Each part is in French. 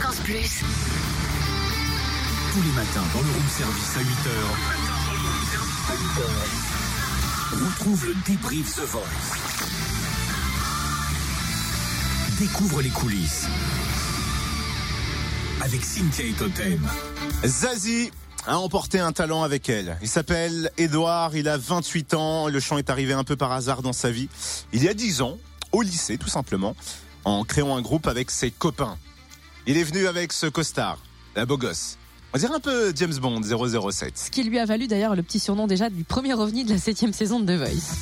Fréquence Plus. Tous les matins dans le room service à 8h. Retrouve le débrief The Voice. Découvre les coulisses. Avec Cynthia et Totem. Zazie a emporté un talent avec elle. Il s'appelle Edouard, il a 28 ans, le chant est arrivé un peu par hasard dans sa vie. Il y a 10 ans, au lycée tout simplement, en créant un groupe avec ses copains. Il est venu avec ce costard, la beau gosse. On dirait un peu James Bond 007. Ce qui lui a valu d'ailleurs le petit surnom déjà du premier ovni de la septième saison de The Voice.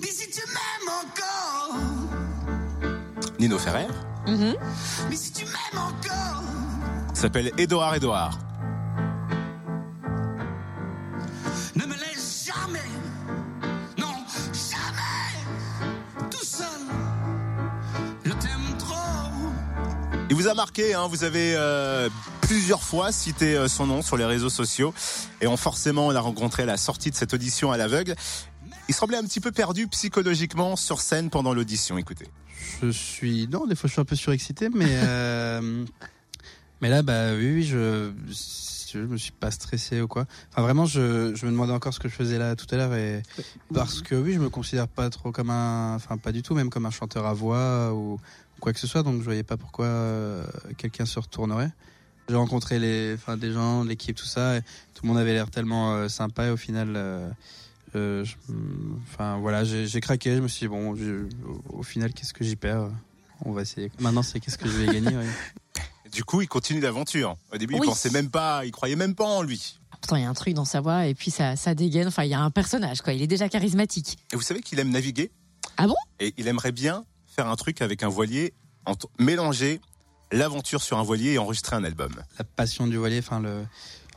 Mais si tu m'aimes encore, Nino Ferrer Mhm. mais si tu m'aimes encore, s'appelle Edouard Edouard. Il vous a marqué, hein, vous avez euh, plusieurs fois cité euh, son nom sur les réseaux sociaux et on forcément on l'a rencontré à la sortie de cette audition à l'aveugle. Il semblait un petit peu perdu psychologiquement sur scène pendant l'audition, écoutez. Je suis non, des fois je suis un peu surexcité, mais euh, mais là bah oui, oui, je je me suis pas stressé ou quoi. Enfin vraiment, je, je me demandais encore ce que je faisais là tout à l'heure et parce que oui, je me considère pas trop comme un, enfin pas du tout, même comme un chanteur à voix ou quoi que ce soit, donc je voyais pas pourquoi euh, quelqu'un se retournerait. J'ai rencontré les, enfin des gens, l'équipe, tout ça, et tout le monde avait l'air tellement euh, sympa et au final. euh, je- enfin voilà, j'ai j'ai craqué. Je me suis dit bon, je- au, au final, qu'est-ce que j'y perds? On va essayer. Maintenant, c'est qu'est-ce que je vais gagner. ouais. Du coup, il continue l'aventure. Au début, il Oui. pensait même pas, il croyait même pas en lui. Pourtant, il y a un truc dans sa voix et puis ça, ça dégaine. Enfin, il y a un personnage, quoi. Il est déjà charismatique. Et vous savez qu'il aime naviguer Ah bon? Et il aimerait bien faire un truc avec un voilier, mélanger l'aventure sur un voilier et enregistrer un album. La passion du voilier, enfin le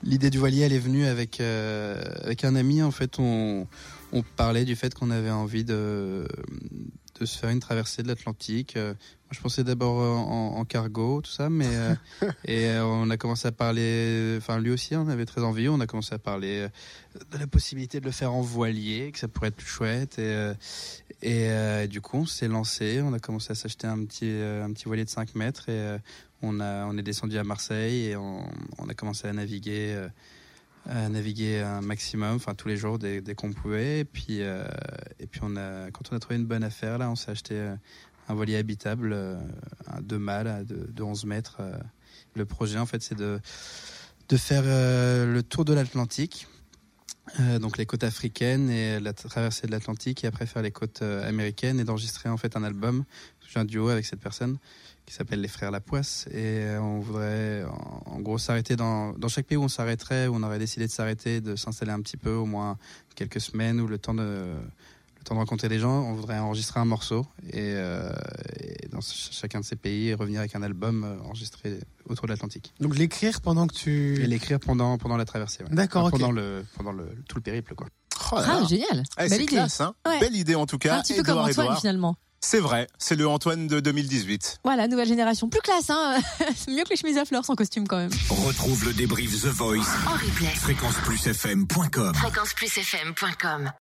l'idée du voilier, elle est venue avec euh, avec un ami. En fait, on on parlait du fait qu'on avait envie de de se faire une traversée de l'Atlantique. Euh, Moi, je pensais d'abord en, en cargo, tout ça, mais euh, et euh, on a commencé à parler. Enfin, lui aussi, on avait très envie. On a commencé à parler euh, de la possibilité de le faire en voilier, que ça pourrait être plus chouette. Et euh, et euh, du coup, on s'est lancé. On a commencé à s'acheter un petit euh, un petit voilier de 5 mètres et euh, on a on est descendu à Marseille et on, on a commencé à naviguer. euh, à naviguer un maximum, enfin tous les jours dès, dès qu'on pouvait. Et puis, euh, puis on a, quand on a trouvé une bonne affaire, là, on s'est acheté euh, un voilier habitable, euh, un deux mâles à de, de 11 mètres. euh. Le projet, en fait, c'est de, faire euh, le tour de l'Atlantique. euh, donc les côtes africaines et la traversée de l'Atlantique et après faire les côtes euh, américaines et d'enregistrer en fait un album. J'ai un duo avec cette personne qui s'appelle les frères Lapoisse et euh, on voudrait en, gros s'arrêter dans, dans chaque pays où on s'arrêterait où on aurait décidé de s'arrêter de s'installer un petit peu au moins quelques semaines ou le temps de temps de rencontrer des gens on voudrait enregistrer un morceau et, euh, et dans ch- chacun de ces pays et revenir avec un album euh, enregistré autour de l'Atlantique Donc l'écrire pendant que tu. et l'écrire pendant pendant la traversée ouais. D'accord, Enfin, ok. pendant le pendant le tout le périple quoi Oh là Ah, là. génial. Eh, Belle c'est idée. classe, hein Ouais. Belle idée en tout cas. un petit peu comme Édouard, Antoine Édouard. finalement. C'est vrai, c'est le Antoine de 2018. Voilà, nouvelle génération. Plus classe, hein. C'est mieux que les chemises à fleurs sans costume quand même. Retrouve le débrief The Voice. En replay. Fréquenceplusfm.com Fréquenceplusfm.com.